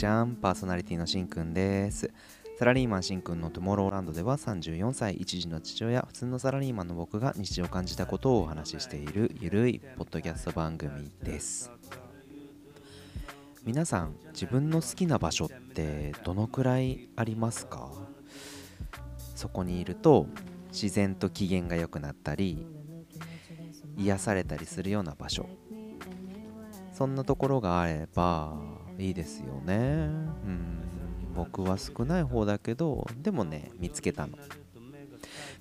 ちゃんパーソナリティのしんくんです。サラリーマンしんくんのトゥモローランドでは34歳一児の父親普通のサラリーマンの僕が日常を感じたことをお話ししているゆるいポッドキャスト番組です。皆さん自分の好きな場所ってどのくらいありますか？そこにいると自然と機嫌が良くなったり癒されたりするような場所。そんなところがあればいいですよね。うん。僕は少ない方だけどでもね見つけたの。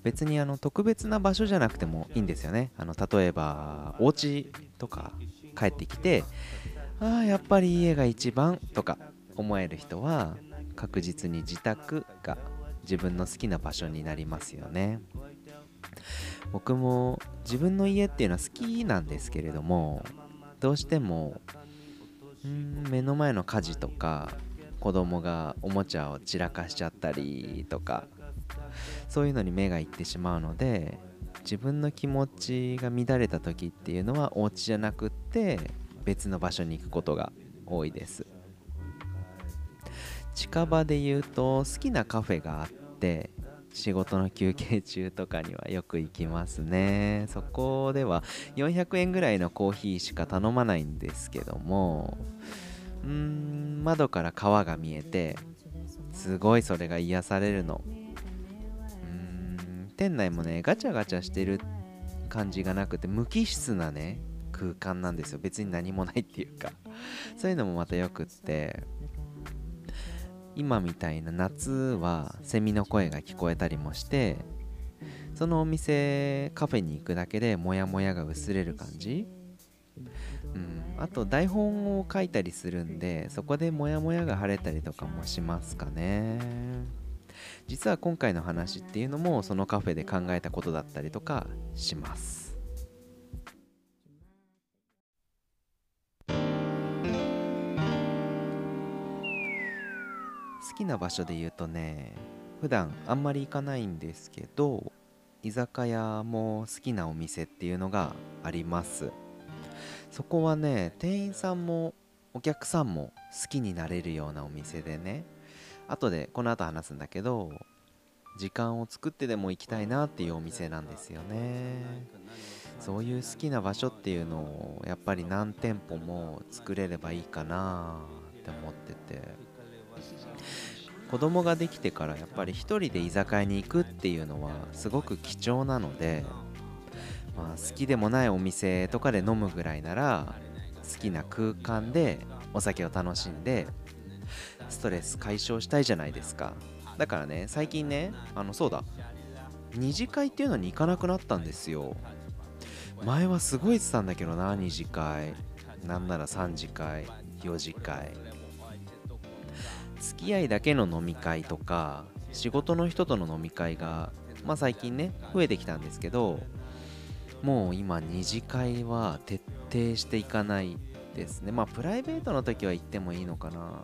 別にあの特別な場所じゃなくてもいいんですよね。あの例えばお家とか帰ってきてああやっぱり家が一番とか思える人は確実に自宅が自分の好きな場所になりますよね。僕も自分の家っていうのは好きなんですけれどもどうしてもん目の前の家事とか子供がおもちゃを散らかしちゃったりとかそういうのに目がいってしまうので自分の気持ちが乱れた時っていうのはお家じゃなくって別の場所に行くことが多いです。近場で言うと好きなカフェがあって仕事の休憩中とかにはよく行きますね。そこでは400円ぐらいのコーヒーしか頼まないんですけどもうん窓から川が見えてすごいそれが癒されるの。うん店内もねガチャガチャしてる感じがなくて無機質なね空間なんですよ。別に何もないっていうか。そういうのもまたよくって。今みたいな夏はセミの声が聞こえたりもしてそのお店カフェに行くだけでモヤモヤが薄れる感じ。うん。あと台本を書いたりするんでそこでモヤモヤが晴れたりとかもしますかね。実は今回の話っていうのもそのカフェで考えたことだったりとかします。好きな場所で言うとね普段あんまり行かないんですけど居酒屋も好きなお店っていうのがあります。そこはね店員さんもお客さんも好きになれるようなお店でね後でこの後話すんだけど時間を作ってでも行きたいなっていうお店なんですよね。そういう好きな場所っていうのをやっぱり何店舗も作れればいいかなって思ってて。子供ができてからやっぱり一人で居酒屋に行くっていうのはすごく貴重なので、まあ、好きでもないお店とかで飲むぐらいなら好きな空間でお酒を楽しんでストレス解消したいじゃないですか。だからね最近ねあのそうだ二次会っていうのに行かなくなったんですよ。前はすごい言ってたんだけどな二次会。なんなら3次会4次会。付き合いだけの飲み会とか仕事の人との飲み会がまあ最近ね増えてきたんですけどもう今二次会は徹底していかないですね。まあプライベートの時は行ってもいいのかな。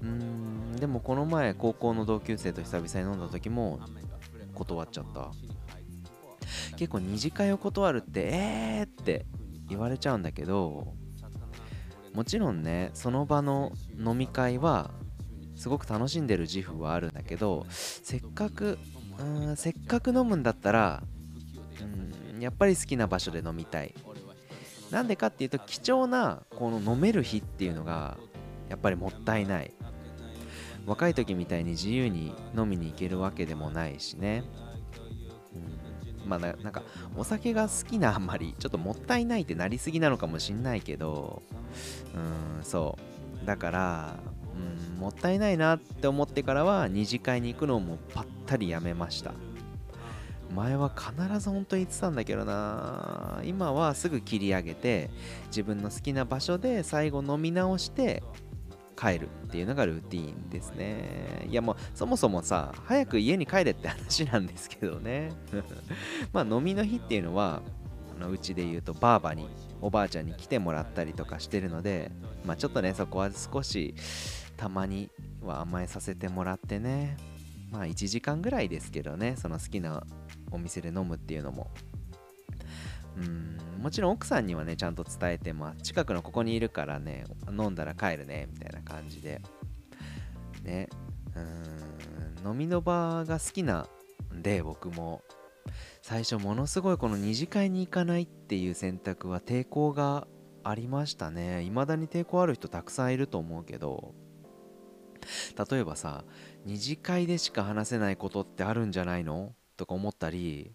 うーんでもこの前高校の同級生と久々に飲んだ時も断っちゃった。結構二次会を断るってえーって言われちゃうんだけどもちろんねその場の飲み会はすごく楽しんでる自負はあるんだけどせっかくうんせっかく飲むんだったらうんやっぱり好きな場所で飲みたい。なんでかっていうと貴重なこの飲める日っていうのがやっぱりもったいない。若い時みたいに自由に飲みに行けるわけでもないしね、うん、まあななんかお酒が好きなあんまりちょっともったいないってなりすぎなのかもしんないけどうんそう。だからうん。もったいないなって思ってからは二次会に行くのもぱったりやめました。前は必ず本当に言ってたんだけどな。今はすぐ切り上げて自分の好きな場所で最後飲み直して帰るっていうのがルーティーンですね。いやもうそもそもさ早く家に帰れって話なんですけどね。まあ飲みの日っていうのはうちで言うとばあばにおばあちゃんに来てもらったりとかしてるのでまあちょっとねそこは少したまには甘えさせてもらってね。まあ1時間ぐらいですけどね。その好きなお店で飲むっていうのも。うんもちろん奥さんにはねちゃんと伝えてまあ近くのここにいるからね飲んだら帰るねみたいな感じで。ねうん飲みの場が好きなんで僕も。最初ものすごいこの二次会に行かないっていう選択は抵抗がありましたね。未だに抵抗ある人たくさんいると思うけど。例えばさ二次会でしか話せないことってあるんじゃないの？とか思ったり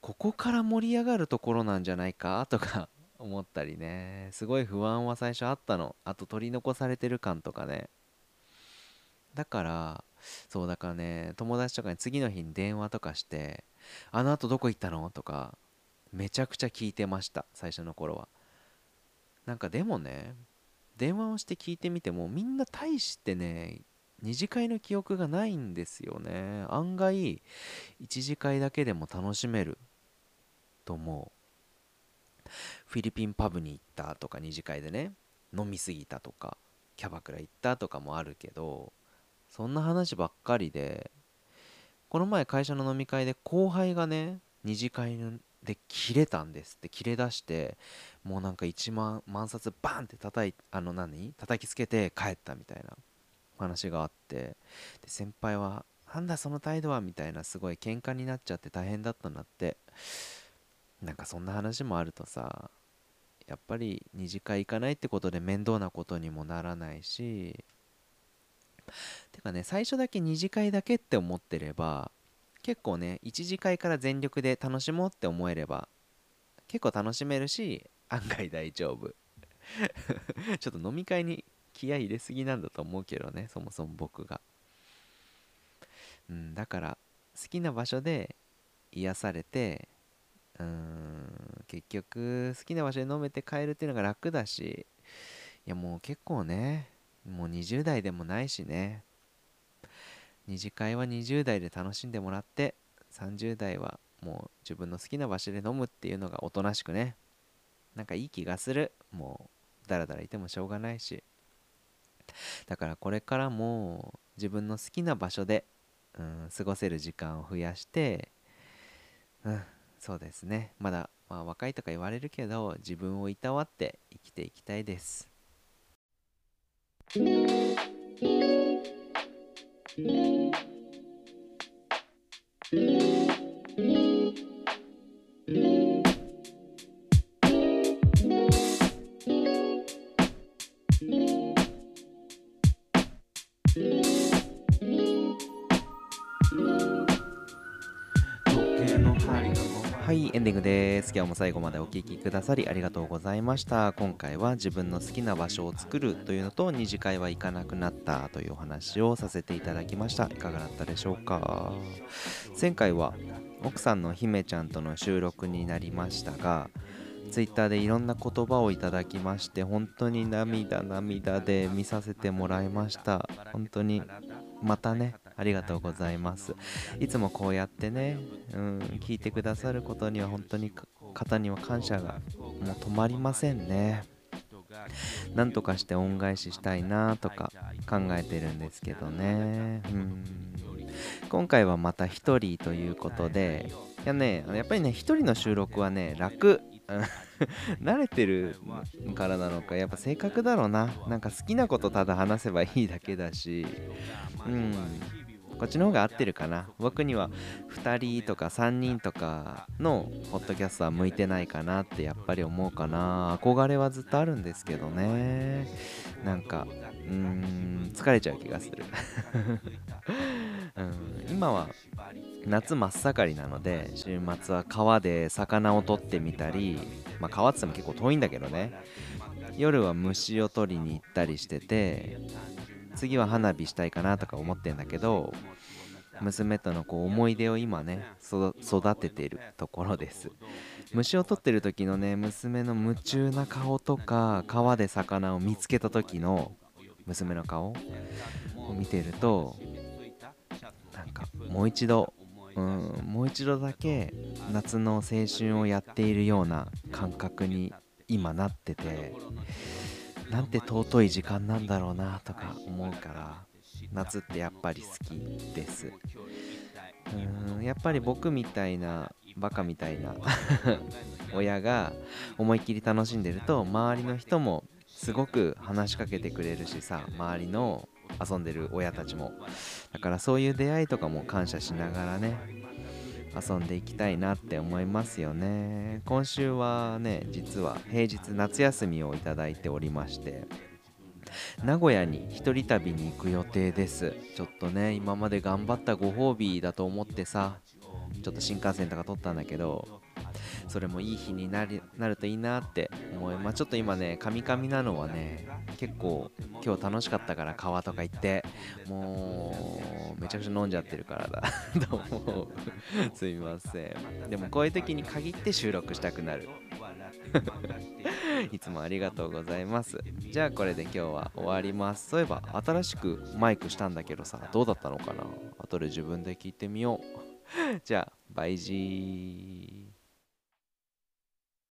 ここから盛り上がるところなんじゃないか？とか 思ったりね。すごい不安は最初あったの。あと取り残されてる感とかね。だからそうだからね友達とかに次の日に電話とかして「あのあとどこ行ったの?」とかめちゃくちゃ聞いてました最初の頃は。なんかでもね電話をして聞いてみてもみんな大してね二次会の記憶がないんですよね。案外一次会だけでも楽しめると思う。フィリピンパブに行ったとか二次会でね飲みすぎたとかキャバクラ行ったとかもあるけどそんな話ばっかりでこの前会社の飲み会で後輩がね二次会で切れたんですって切れ出してもうなんか1万万冊バンって叩いあの何？叩きつけて帰ったみたいな話があって。で先輩は「なんだその態度は」みたいなすごい喧嘩になっちゃって大変だったんだって。なんかそんな話もあるとさやっぱり二次会行かないってことで面倒なことにもならないし。てかね最初だけ二次会だけって思ってれば結構ね一次会から全力で楽しもうって思えれば結構楽しめるし案外大丈夫。ちょっと飲み会に気合入れすぎなんだと思うけどねそもそも僕が。うんだから好きな場所で癒されてうん結局好きな場所で飲めて帰るっていうのが楽だしいやもう結構ねもう20代でもないしね。二次会は20代で楽しんでもらって30代はもう自分の好きな場所で飲むっていうのがおとなしくね。なんかいい気がする。もうだらだらいてもしょうがないし。だからこれからも自分の好きな場所で、うん、過ごせる時間を増やしてうんそうですね。まだ、まあ、若いとか言われるけど自分をいたわって生きていきたいです。はいエンディングです。今日も最後までお聴きくださりありがとうございました。今回は自分の好きな場所を作るというのと二次会は行かなくなったというお話をさせていただきました。いかがだったでしょうか？前回は奥さんの姫ちゃんとの収録になりましたが Twitter でいろんな言葉をいただきまして本当に涙涙で見させてもらいました。本当にまたねありがとうございます。いつもこうやってね、うん、聞いてくださることには本当に方には感謝がもう止まりませんね。なんとかして恩返ししたいなとか考えてるんですけどね。うん。今回はまた1人ということでいやねやっぱりね1人の収録はね楽。慣れてるからなのかやっぱ性格だろうな。なんか好きなことただ話せばいいだけだし。うん。こっちの方が合ってるかな。僕には2人とか3人とかのポッドキャストは向いてないかなってやっぱり思うかな。憧れはずっとあるんですけどね。なんかうーん疲れちゃう気がする、うん、今は夏真っ盛りなので週末は川で魚を取ってみたりまあ川ってっても結構遠いんだけどね。夜は虫を取りに行ったりしてて次は花火したいかなとか思ってんだけど娘とのこう思い出を今ね育てているところです。虫を取ってる時のね娘の夢中な顔とか川で魚を見つけた時の娘の顔を見てるとなんかもう一度うん。もう一度だけ夏の青春をやっているような感覚に今なっててなんて尊い時間なんだろうなとか思うから夏ってやっぱり好きです。うん。やっぱり僕みたいなバカみたいな 親が思いっきり楽しんでると周りの人もすごく話しかけてくれるしさ周りの遊んでる親たちも。だからそういう出会いとかも感謝しながらね遊んでいきたいなって思いますよね。今週はね実は平日夏休みをいただいておりまして名古屋に一人旅に行く予定です。ちょっとね今まで頑張ったご褒美だと思ってさちょっと新幹線とか撮ったんだけどそれもいい日になりなるといいなって思いますちょっと今ねカミカミなのはね結構今日楽しかったから川とか行ってもうめちゃくちゃ飲んじゃってるからだ と思う。すいません。でもこういう時に限って収録したくなる。いつもありがとうございます。じゃあこれで今日は終わります。そういえば新しくマイクしたんだけどさどうだったのかな？後で自分で聞いてみよう。じゃあバイジー。